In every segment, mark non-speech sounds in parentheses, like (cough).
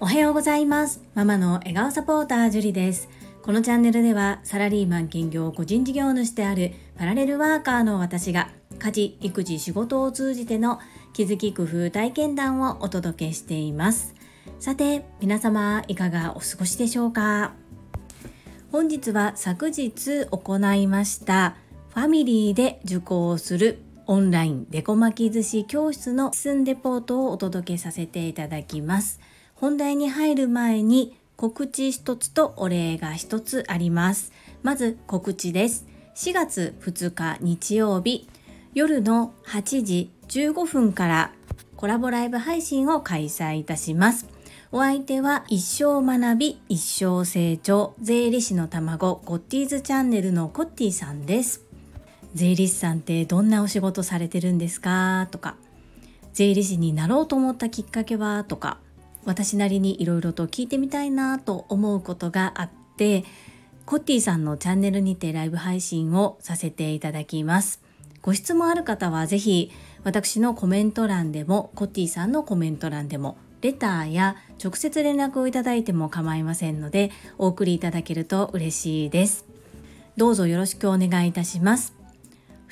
おはようございます。ママの笑顔サポータージュリです。このチャンネルではサラリーマン兼業個人事業主であるパラレルワーカーの私が家事育児仕事を通じての気づき工夫体験談をお届けしています。さて皆様いかがお過ごしでしょうか？本日は昨日行いましたファミリーで受講するオンラインデコ巻き寿司教室のスンレポートをお届けさせていただきます。本題に入る前に告知一つとお礼が一つあります。まず告知です。4月2日日曜日夜の8時15分からコラボライブ配信を開催いたします。お相手は一生学び一生成長税理士の卵コッティーズチャンネルのコッティさんです。税理士さんってどんなお仕事されてるんですか？とか税理士になろうと思ったきっかけは？とか私なりにいろいろと聞いてみたいな？と思うことがあってコッティさんのチャンネルにてライブ配信をさせていただきます。ご質問ある方はぜひ私のコメント欄でもコッティさんのコメント欄でもレターや直接連絡をいただいても構いませんのでお送りいただけると嬉しいです。どうぞよろしくお願いいたします。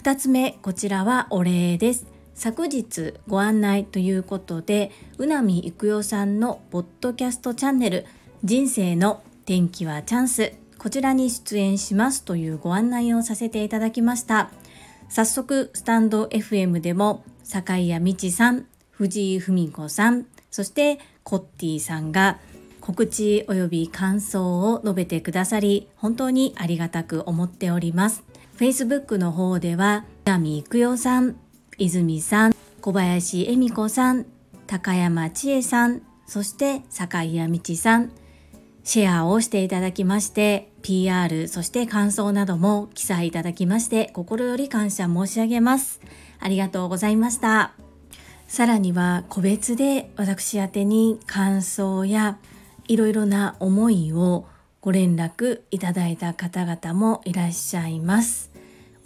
2つ目こちらはお礼です。昨日ご案内ということでうなみいくよさんのポッドキャストチャンネル人生の天気はチャンスこちらに出演しますというご案内をさせていただきました。早速スタンド FM でも坂井谷美智さん藤井文子さんそしてコッティさんが告知及び感想を述べてくださり本当にありがたく思っております。Facebook の方では南育代さん泉さん小林恵美子さん高山千恵さんそして坂井谷道さんシェアをしていただきまして PR そして感想なども記載いただきまして心より感謝申し上げますありがとうございましたさらには個別で私宛に感想やいろいろな思いをご連絡いただいた方々もいらっしゃいます。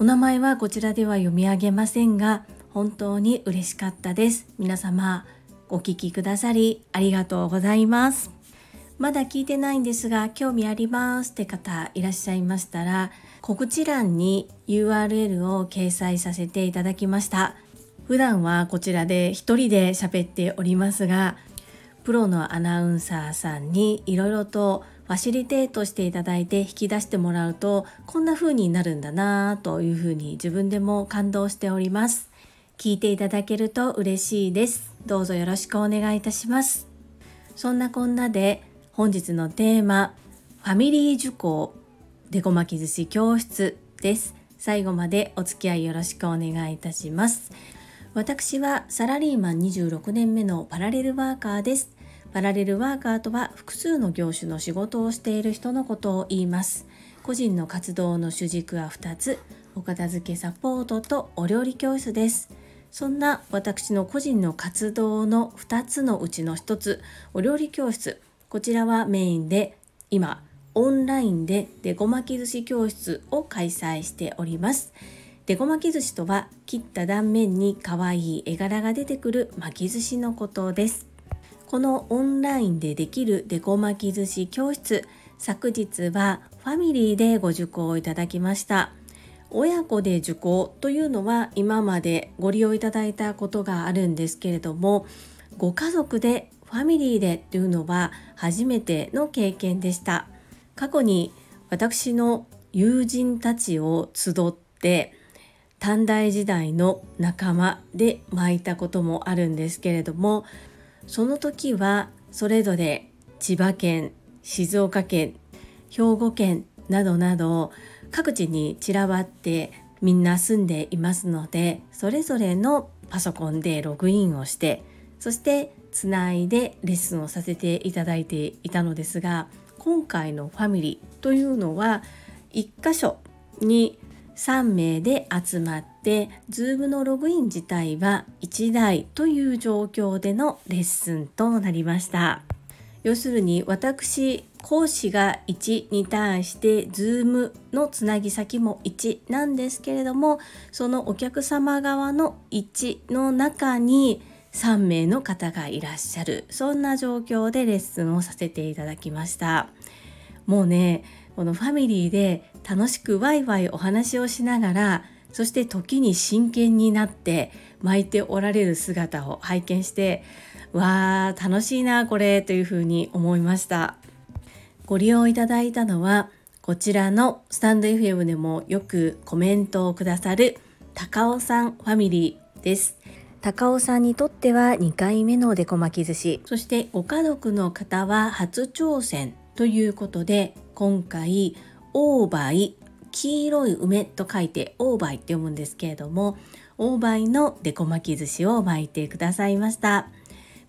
お名前はこちらでは読み上げませんが本当に嬉しかったです。皆様お聞きくださりありがとうございます。まだ聞いてないんですが興味ありますって方いらっしゃいましたら告知欄に URL を掲載させていただきました普段はこちらで一人で喋っておりますがプロのアナウンサーさんにいろいろとファシリテートしていただいて引き出してもらうとこんな風になるんだなというふうに自分でも感動しております。聞いていただけると嬉しいです。どうぞよろしくお願いいたします。そんなこんなで本日のテーマファミリー受講デコ巻き寿司教室です。最後までお付き合いよろしくお願いいたします。私はサラリーマン26年目のパラレルワーカーです。パラレルワーカーとは複数の業種の仕事をしている人のことを言います。個人の活動の主軸は2つ、お片付けサポートとお料理教室です。そんな私の個人の活動の2つのうちの1つ、お料理教室。こちらはメインで今、オンラインでデコ巻き寿司教室を開催しております。デコ巻き寿司とは切った断面に可愛い絵柄が出てくる巻き寿司のことですこのオンラインでできるデコ巻き寿司教室昨日はファミリーでご受講いただきました。親子で受講というのは今までご利用いただいたことがあるんですけれどもご家族でファミリーでというのは初めての経験でした。過去に私の友人たちを集って短大時代の仲間で巻いたこともあるんですけれどもその時はそれぞれ千葉県静岡県兵庫県などなど各地に散らばってみんな住んでいますのでそれぞれのパソコンでログインをしてそしてつないでレッスンをさせていただいていたのですが今回のファミリーというのは1箇所に3名で集まって Zoom のログイン自体は1台という状況でのレッスンとなりました。要するに私講師が1に対して Zoom のつなぎ先も1なんですけれどもそのお客様側の1の中に3名の方がいらっしゃる。そんな状況でレッスンをさせていただきました。もうねこのファミリーで楽しくワイワイお話をしながらそして時に真剣になって巻いておられる姿を拝見してわー楽しいなこれというふうに思いました。ご利用いただいたのはこちらのスタンド FM でもよくコメントをくださる高尾さんファミリーです。高尾さんにとっては2回目のデコ巻き寿司。そしてご家族の方は初挑戦ということで今回オーバイ黄色い梅と書いてオーバイって読むんですけれどもオーバイのデコ巻き寿司を巻いてくださいました。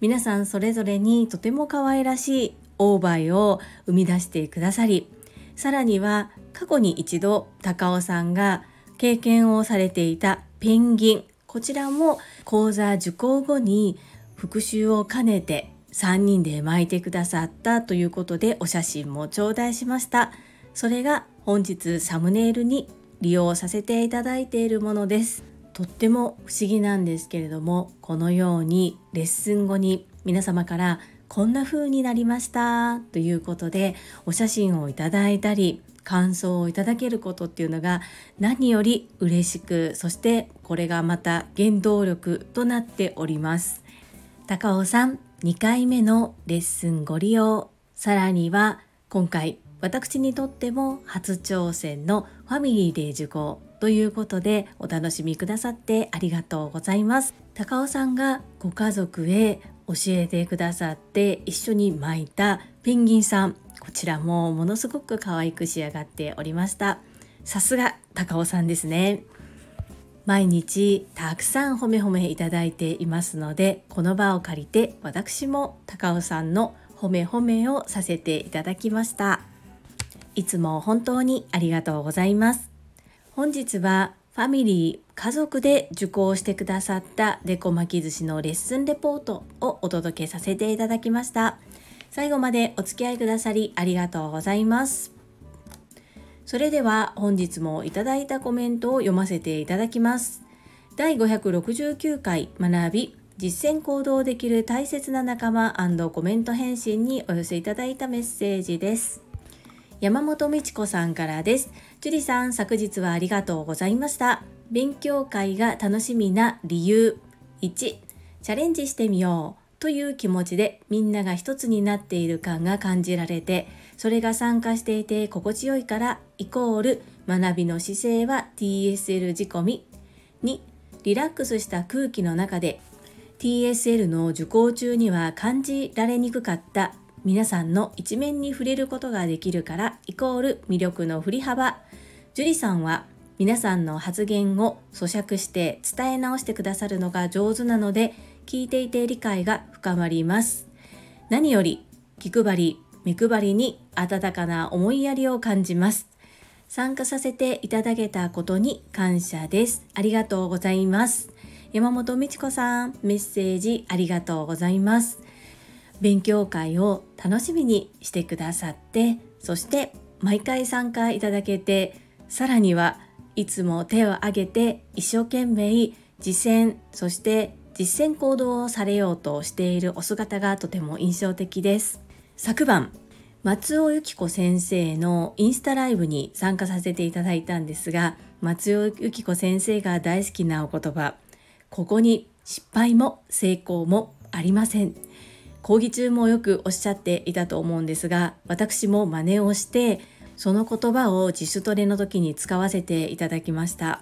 皆さんそれぞれにとても可愛らしいオーバイを生み出してくださりさらには過去に一度高尾さんが経験をされていたペンギンこちらも講座受講後に復習を兼ねて3人で巻いてくださったということでお写真も頂戴しました。それが本日サムネイルに利用させていただいているものです。とっても不思議なんですけれどもこのようにレッスン後に皆様からこんな風になりましたということでお写真をいただいたり感想をいただけることっていうのが何より嬉しくそしてこれがまた原動力となっております。高尾さん2回目のレッスンご利用。さらには今回私にとっても初挑戦のファミリーで受講ということでお楽しみくださってありがとうございます。高尾さんがご家族へ教えてくださって一緒に巻いたペンギンさん。こちらもものすごく可愛く仕上がっておりました。さすが高尾さんですね。毎日たくさん褒め褒めいただいていますのでこの場を借りて私も高尾さんの褒め褒めをさせていただきました。いつも本当にありがとうございます。本日はファミリー家族で受講してくださったデコ巻き寿司のレッスンレポートをお届けさせていただきました。最後までお付き合いくださりありがとうございます。それでは本日もいただいたコメントを読ませていただきます第569回学び実践行動できる大切な仲間コメント返信にお寄せいただいたメッセージです山本美智子さんからです。樹里さん、昨日はありがとうございました。勉強会が楽しみな理由。1、チャレンジしてみようという気持ちでみんなが一つになっている感が感じられて、それが参加していて心地よいからイコール学びの姿勢は TSL 仕込み。2、リラックスした空気の中で TSL の受講中には感じられにくかった皆さんの一面に触れることができるからイコール魅力の振り幅樹里さんは皆さんの発言を咀嚼して伝え直してくださるのが上手なので聞いていて理解が深まります何より気配り目配りに温かな思いやりを感じます。参加させていただけたことに感謝です。ありがとうございます。山本美智子さんメッセージありがとうございます。勉強会を楽しみにしてくださってそして毎回参加いただけてさらにはいつも手を挙げて一生懸命実践そして実践行動をされようとしているお姿がとても印象的です。昨晩松尾由紀子先生のインスタライブに参加させていただいたんですが松尾由紀子先生が大好きなお言葉ここに失敗も成功もありません。講義中もよくおっしゃっていたと思うんですが私も真似をしてその言葉を自主トレの時に使わせていただきました。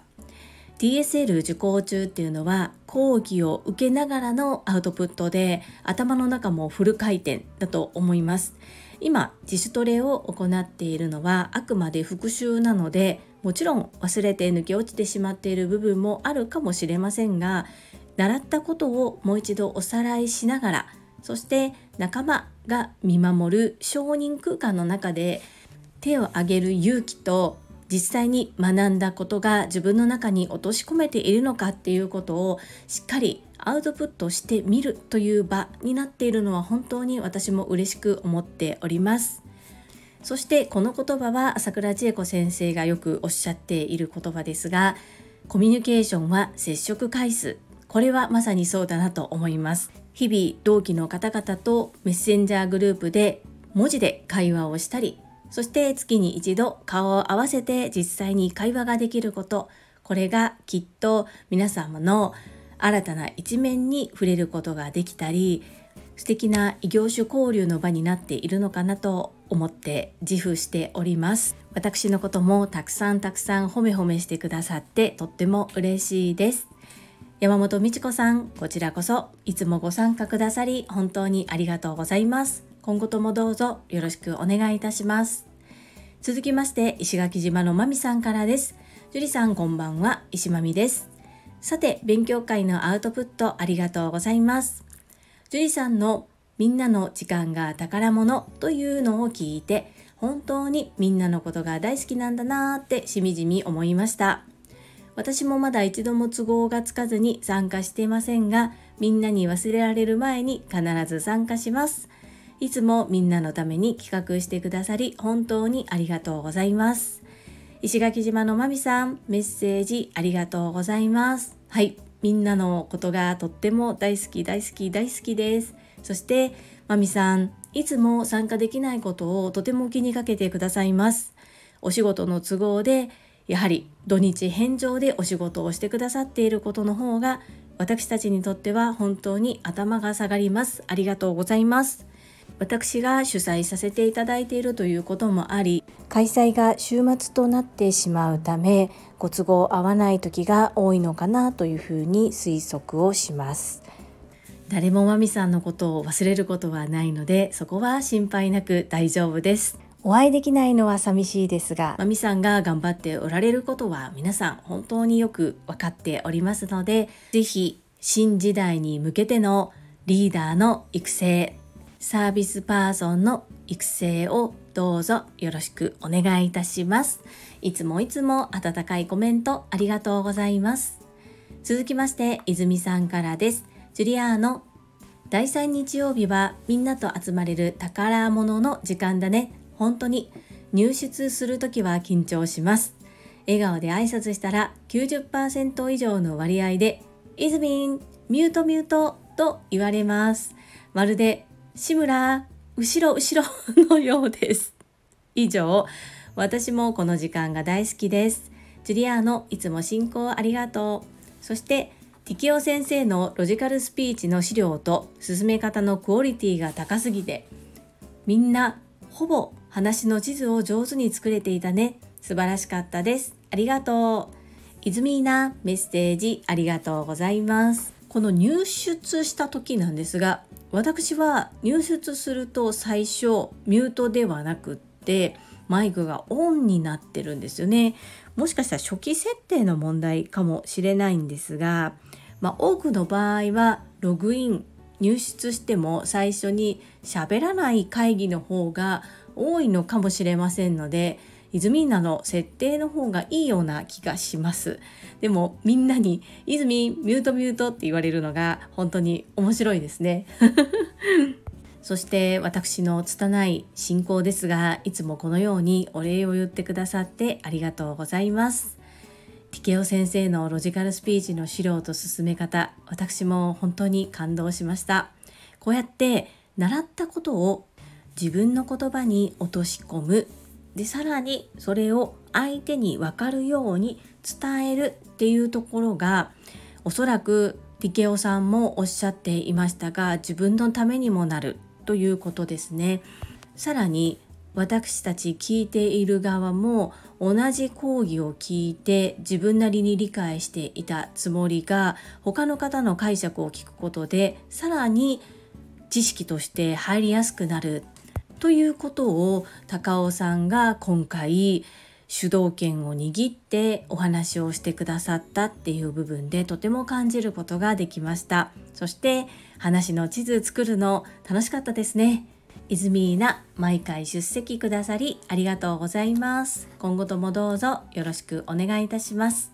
DSL 受講中っていうのは講義を受けながらのアウトプットで頭の中もフル回転だと思います。今自主トレを行っているのはあくまで復習なのでもちろん忘れて抜け落ちてしまっている部分もあるかもしれませんが習ったことをもう一度おさらいしながらそして仲間が見守る承認空間の中で手を挙げる勇気と実際に学んだことが自分の中に落とし込めているのかっていうことをしっかりアウトプットしてみるという場になっているのは本当に私も嬉しく思っております。そしてこの言葉は朝倉千恵子先生がよくおっしゃっている言葉ですがコミュニケーションは接触回数。これはまさにそうだなと思います。日々同期の方々とメッセンジャーグループで文字で会話をしたりそして月に一度顔を合わせて実際に会話ができること。これがきっと皆様の新たな一面に触れることができたり素敵な異業種交流の場になっているのかなと思って自負しております。私のこともたくさんたくさん褒め褒めしてくださってとっても嬉しいです。山本美智子さんこちらこそいつもご参加くださり本当にありがとうございます。今後ともどうぞよろしくお願いいたします。続きまして石垣島のまみさんからです。樹里さんこんばんは。石まみです。さて勉強会のアウトプットありがとうございます。樹里さんのみんなの時間が宝物というのを聞いて本当にみんなのことが大好きなんだなーってしみじみ思いました。私もまだ一度も都合がつかずに参加していませんがみんなに忘れられる前に必ず参加します。いつもみんなのために企画してくださり本当にありがとうございます。石垣島のまみさんメッセージありがとうございます。はいみんなのことがとっても大好き大好き大好きです。そしてまみさんいつも参加できないことをとても気にかけてくださいます。お仕事の都合でやはり土日返上でお仕事をしてくださっていることの方が私たちにとっては本当に頭が下がります。ありがとうございます。私が主催させていただいているということもあり開催が週末となってしまうためご都合合わない時が多いのかなというふうに推測をします。誰もまみさんのことを忘れることはないのでそこは心配なく大丈夫です。お会いできないのは寂しいですがまみさんが頑張っておられることは皆さん本当によく分かっておりますので是非新時代に向けてのリーダーの育成サービスパーソンの育成をどうぞよろしくお願いいたします。いつもいつも温かいコメントありがとうございます。続きまして、泉さんからです。ジュリアーノ、第3日曜日はみんなと集まれる宝物の時間だね。本当に入室するときは緊張します。笑顔で挨拶したら90%以上の割合で、イズミン、ミュートミュートと言われます。まるで志村、後ろ後ろのようです。以上、私もこの時間が大好きです。ジュリアーノ、いつも進行ありがとう。そして、ティキオ先生のロジカルスピーチの資料と進め方のクオリティが高すぎて、みんなほぼ話の地図を上手に作れていたね。素晴らしかったです。ありがとう。イズミーナメッセージありがとうございます。この入出した時なんですが私は入出すると最初ミュートではなくってマイクがオンになってるんですよね。もしかしたら初期設定の問題かもしれないんですが、まあ、多くの場合はログイン入出しても最初に喋らない会議の方が多いのかもしれませんのでイズミーナの設定の方がいいような気がします。でもみんなに「イズミミュートミュート」って言われるのが本当に面白いですね。(laughs) そして私の拙い進行ですがいつもこのようにお礼を言ってくださってありがとうございます。ティケオ先生のロジカルスピーチの資料と進め方私も本当に感動しましたこうやって習ったことを自分の言葉に落とし込むでさらにそれを相手に分かるように伝えるっていうところがおそらくティケオさんもおっしゃっていましたが自分のためにもなるということですね。さらに私たち聞いている側も同じ講義を聞いて自分なりに理解していたつもりが他の方の解釈を聞くことでさらに知識として入りやすくなるということを高尾さんが今回主導権を握ってお話をしてくださったっていう部分でとても感じることができました。そして話の地図作るの楽しかったですね。泉な毎回出席くださりありがとうございます。今後ともどうぞよろしくお願いいたします。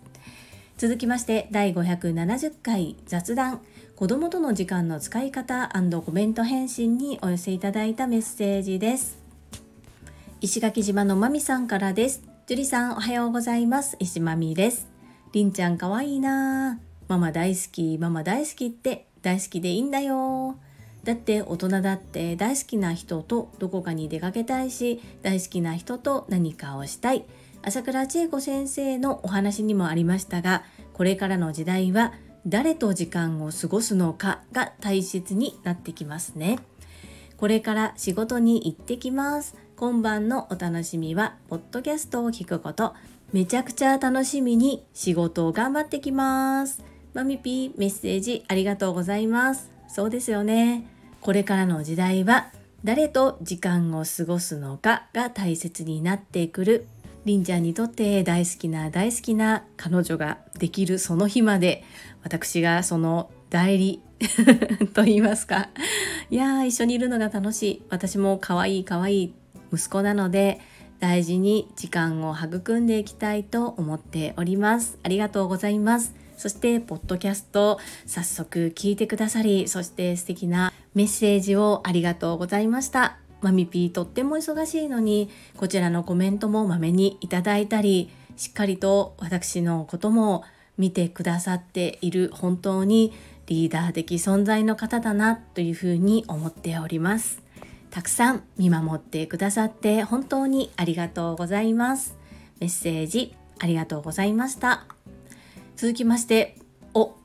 続きまして第570回雑談。子供との時間の使い方コメント返信にお寄せいただいたメッセージです石垣島のまみさんからです。樹里さんおはようございます。石まみです。りんちゃんかわいいなママ大好き、ママ大好きって大好きでいいんだよ。だって大人だって大好きな人とどこかに出かけたいし、大好きな人と何かをしたい。朝倉千恵子先生のお話にもありましたが、これからの時代は誰と時間を過ごすのかが大切になってきますね。これから仕事に行ってきます。今晩のお楽しみは、ポッドキャストを聞くこと。めちゃくちゃ楽しみに仕事を頑張ってきます。マミピーメッセージありがとうございます。そうですよね。これからの時代は誰と時間を過ごすのかが大切になってくる。りんちゃんにとって大好きな大好きな彼女ができるその日まで私がその代理 (laughs) と言いますか。いやー一緒にいるのが楽しい。私も可愛い可愛い息子なので大事に時間を育んでいきたいと思っております。ありがとうございます。そしてポッドキャスト早速聞いてくださりそして素敵なメッセージをありがとうございました。マミピーとっても忙しいのにこちらのコメントもまめにいただいたりしっかりと私のことも見てくださっている本当にリーダー的存在の方だなというふうに思っております。たくさん見守ってくださって本当にありがとうございます。メッセージありがとうございました。続きまして、お、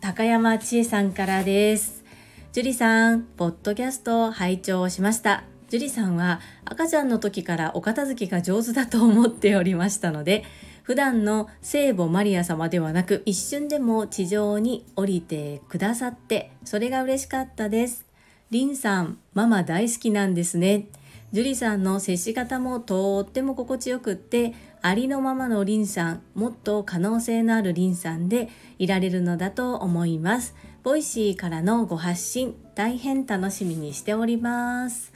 高山千恵さんからです。樹里さん、ポッドキャストを拝聴しました。樹里さんは赤ちゃんの時からお片付けが上手だと思っておりましたので、普段の聖母マリア様ではなく一瞬でも地上に降りてくださってそれが嬉しかったです。リンさん、ママ大好きなんですね。ジュリさんの接し方もとっても心地よくってありのままのリンさん、もっと可能性のあるリンさんでいられるのだと思います。 Voicy からのご発信、大変楽しみにしております。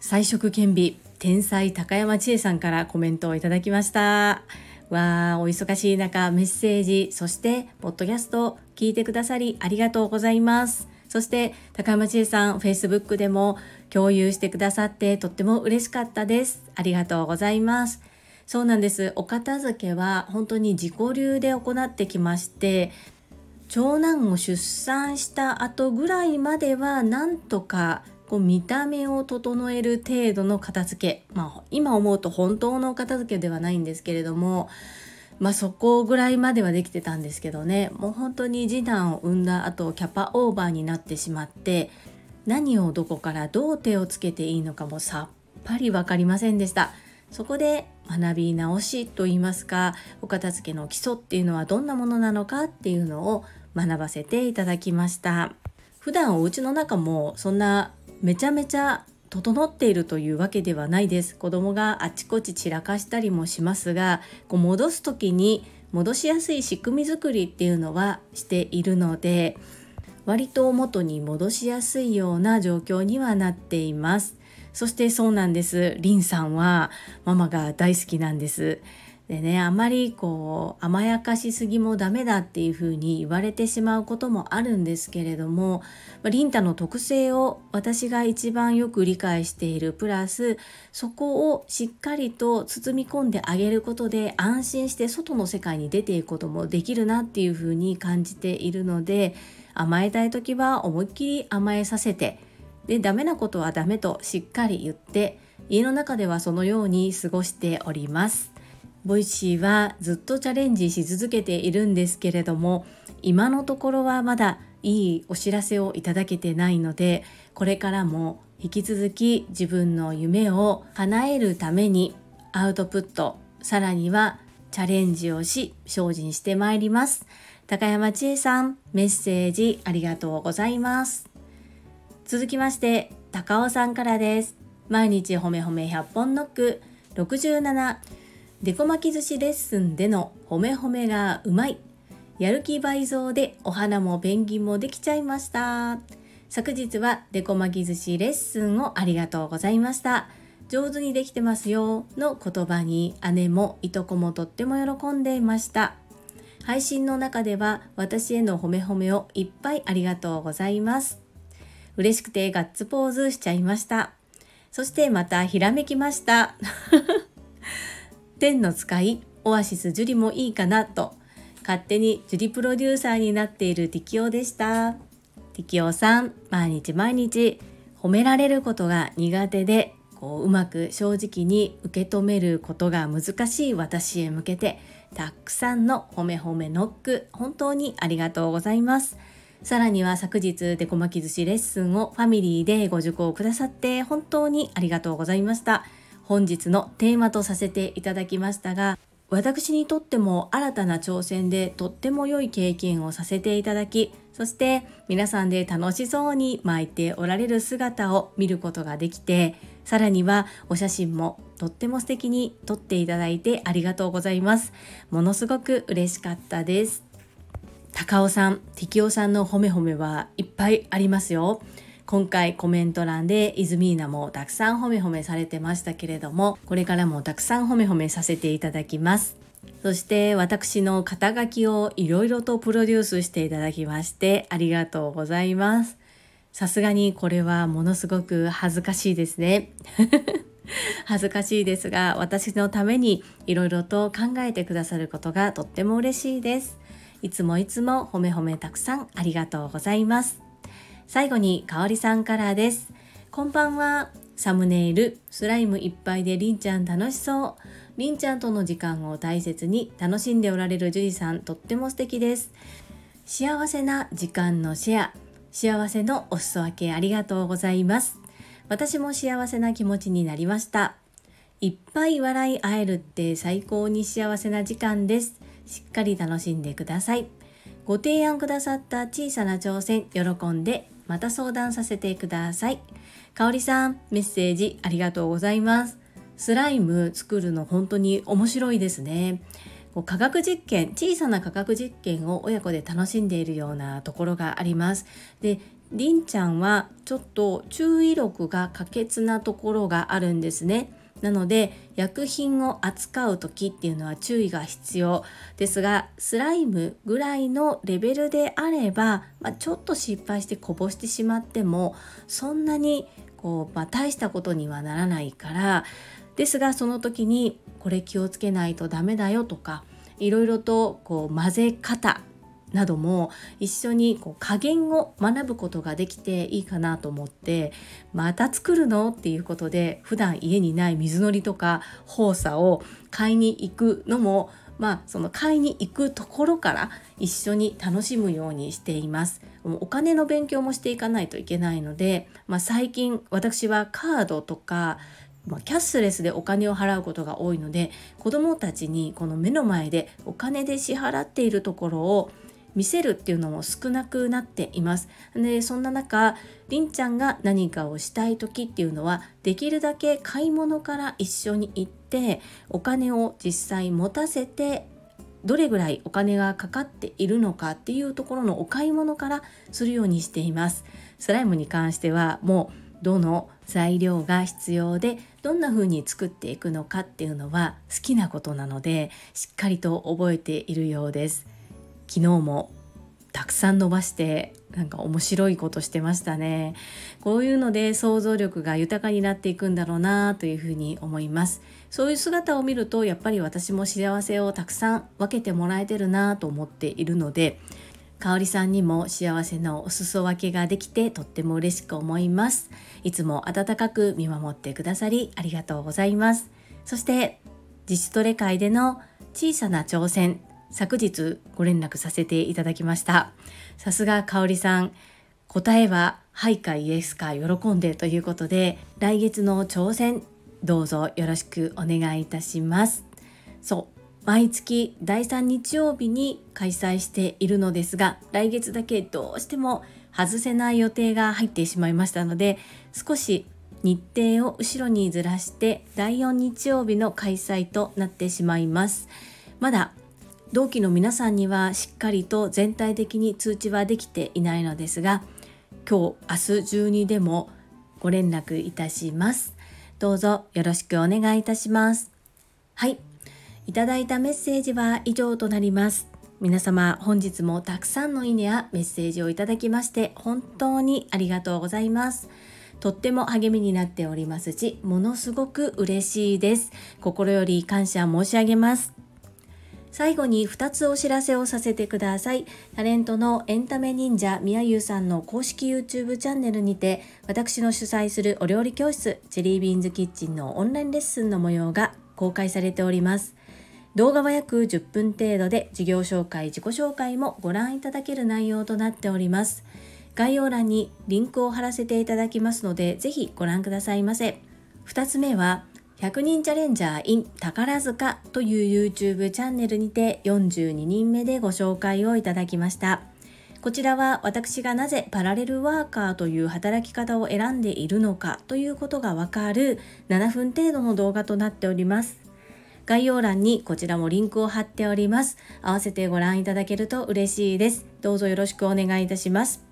才色兼備、天才高山千恵さんからコメントをいただきました。わあ、お忙しい中、メッセージ、そして、ポッドキャスト、聞いてくださりありがとうございます。そして、高山千恵さん、Facebook でも共有してくださって、とっても嬉しかったです。ありがとうございます。そうなんです。お片付けは本当に自己流で行ってきまして、長男を出産した後ぐらいまではなんとかこう見た目を整える程度の片付け、まあ、今思うと本当の片付けではないんですけれども、まあ、そこぐらいまではできてたんですけどね。もう本当に次男を産んだ後キャパオーバーになってしまって何をどこからどう手をつけていいのかもさっぱり分かりませんでした。そこで学び直しといいますかお片付けの基礎っていうのはどんなものなのかっていうのを学ばせていただきました。普段お家の中もそんなめちゃめちゃ整っているというわけではないです。子供があちこち散らかしたりもしますがこう戻す時に戻しやすい仕組み作りっていうのはしているので割と元に戻しやすいような状況にはなっています。そしてそうなんです。リンさんはママが大好きなんです。でねあまりこう甘やかしすぎもダメだっていうふうに言われてしまうこともあるんですけれどもリンタの特性を私が一番よく理解しているプラスそこをしっかりと包み込んであげることで安心して外の世界に出ていくこともできるなっていうふうに感じているので甘えたい時は思いっきり甘えさせてでダメなことはダメとしっかり言って家の中ではそのように過ごしております。 Voicy はずっとチャレンジし続けているんですけれども今のところはまだいいお知らせをいただけてないのでこれからも引き続き自分の夢を叶えるためにアウトプットさらにはチャレンジをし精進してまいります。高山千恵さんメッセージありがとうございます。続きまして高尾さんからです。毎日ほめほめ100本ノック67デコ巻き寿司レッスンでの褒め褒めがうまい。やる気倍増でお花もペンギンもできちゃいました。昨日はデコ巻き寿司レッスンをありがとうございました。上手にできてますよの言葉に姉もいとこもとっても喜んでいました。配信の中では私への褒め褒めをいっぱいありがとうございます。嬉しくてガッツポーズしちゃいました。そしてまたひらめきました天の使いオアシス樹里もいいかなと。勝手に樹里プロデューサーになっている適応でした。適応さん毎日毎日褒められることが苦手でこううまく正直に受け止めることが難しい私へ向けてたくさんの褒め褒めノック本当にありがとうございます。さらには昨日デコ巻き寿司レッスンをファミリーでご受講くださって本当にありがとうございました。本日のテーマとさせていただきましたが私にとっても新たな挑戦でとっても良い経験をさせていただきそして皆さんで楽しそうに巻いておられる姿を見ることができてさらにはお写真もとっても素敵に撮っていただいてありがとうございます。ものすごく嬉しかったです。高尾さん、適応さんの褒め褒めはいっぱいありますよ。今回コメント欄でイズミーナもたくさん褒め褒めされてましたけれどもこれからもたくさん褒め褒めさせていただきますそして私の肩書きをいろいろとプロデュースしていただきましてありがとうございます。さすがにこれはものすごく恥ずかしいですね。(laughs) 恥ずかしいですが私のためにいろいろと考えてくださることがとっても嬉しいです。いつもいつも褒め褒めたくさんありがとうございます。最後にかおりさんからです。こんばんは。サムネイル、スライムいっぱいでりんちゃん楽しそう。りんちゃんとの時間を大切に楽しんでおられる樹里さんとっても素敵です幸せな時間のシェア幸せのお裾分けありがとうございます私も幸せな気持ちになりましたいっぱい笑い合えるって最高に幸せな時間ですしっかり楽しんでくださいご提案くださった小さな挑戦喜んでまた相談させてくださいかおりさんメッセージありがとうございますスライム作るの本当に面白いですね。こう科学実験小さな科学実験を親子で楽しんでいるようなところがあります。でりんちゃんはちょっと注意力が欠欠なところがあるんですね。なので薬品を扱う時っていうのは注意が必要ですがスライムぐらいのレベルであれば、まあ、ちょっと失敗してこぼしてしまってもそんなにこう、まあ、大したことにはならないからですがその時にこれ気をつけないとダメだよとかいろいろとこう混ぜ方なども一緒にこう加減を学ぶことができていいかなと思ってまた作るの？っていうことで普段家にない水のりとか放射を買いに行くのもまあその買いに行くところから一緒に楽しむようにしています。お金の勉強もしていかないといけないので、まあ、最近私はカードとかまあ、キャッシュレスでお金を払うことが多いので子どもたちにこの目の前でお金で支払っているところを見せるっていうのも少なくなっています。でそんな中りんちゃんが何かをしたい時っていうのはできるだけ買い物から一緒に行ってお金を実際持たせてどれぐらいお金がかかっているのかっていうところのお買い物からするようにしています。スライムに関してはもうどの材料が必要でどんな風に作っていくのかっていうのは好きなことなのでしっかりと覚えているようです昨日もたくさん伸ばしてなんか面白いことしてましたねこういうので想像力が豊かになっていくんだろうなというふうに思いますそういう姿を見るとやっぱり私も幸せをたくさん分けてもらえてるなと思っているのでかおりさんにも幸せのお裾分けができてとっても嬉しく思います。いつも温かく見守ってくださりありがとうございます。そして自主トレ会での小さな挑戦、昨日ご連絡させていただきました。さすがかおりさん、答えははいかイエスか喜んでということで、来月の挑戦どうぞよろしくお願いいたします。そう、毎月第3日曜日に開催しているのですが来月だけどうしても外せない予定が入ってしまいましたので少し日程を後ろにずらして第4日曜日の開催となってしまいますまだ同期の皆さんにはしっかりと全体的に通知はできていないのですが今日明日中にでもご連絡いたしますどうぞよろしくお願いいたしますはいいただいたメッセージは以上となります。皆様本日もたくさんのいいねやメッセージをいただきまして本当にありがとうございます。とっても励みになっておりますし、ものすごく嬉しいです。心より感謝申し上げます。最後に2つお知らせをさせてください。タレントのエンタメ忍者みやゆうさんの公式 YouTube チャンネルにて、私の主催するお料理教室、ジェリービーンズキッチンのオンラインレッスンの模様が公開されております。動画は約10分程度で事業紹介、自己紹介もご覧いただける内容となっております。概要欄にリンクを貼らせていただきますので、ぜひご覧くださいませ。2つ目は、100人チャレンジャー in 宝塚という YouTube チャンネルにて42人目でご紹介をいただきました。こちらは私がなぜパラレルワーカーという働き方を選んでいるのかということがわかる7分程度の動画となっております。概要欄にこちらもリンクを貼っております。合わせてご覧いただけると嬉しいです。どうぞよろしくお願いいたします。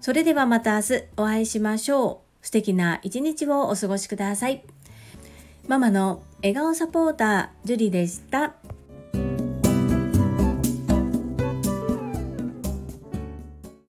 それではまた明日お会いしましょう。素敵な一日をお過ごしください。ママの笑顔サポーター、ジュリでした。